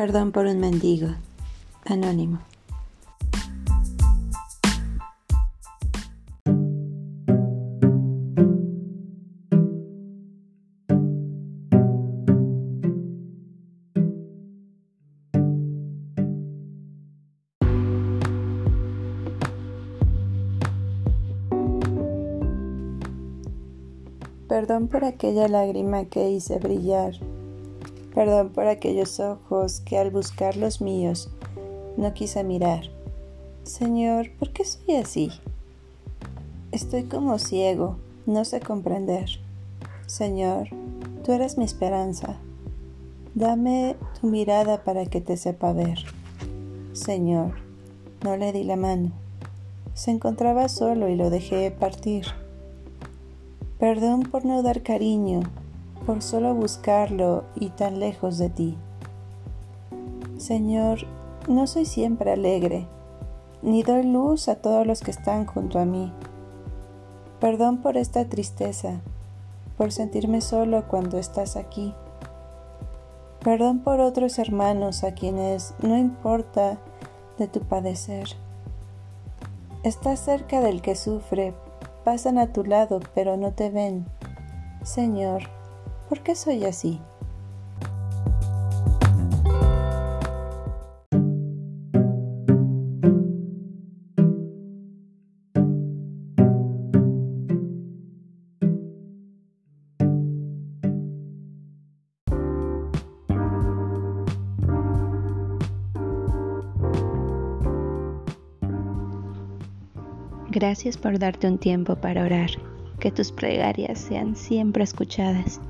Perdón por un mendigo. Anónimo. Perdón por aquella lágrima que hice brillar Perdón por aquellos ojos que al buscar los míos no quise mirar. Señor, ¿por qué soy así? Estoy como ciego, no sé comprender. Señor, tú eres mi esperanza. Dame tu mirada para que te sepa ver. Señor, no le di la mano. Se encontraba solo y lo dejé partir. Perdón por no dar cariño, por solo buscarlo y tan lejos de ti. Señor, no soy siempre alegre, ni doy luz a todos los que están junto a mí. Perdón por esta tristeza, por sentirme solo cuando estás aquí. Perdón por otros hermanos a quienes no importa de tu padecer. Estás cerca del que sufre, pasan a tu lado pero no te ven. Señor, ¿Por qué soy así? Gracias por darte un tiempo para orar. Que tus plegarias sean siempre escuchadas.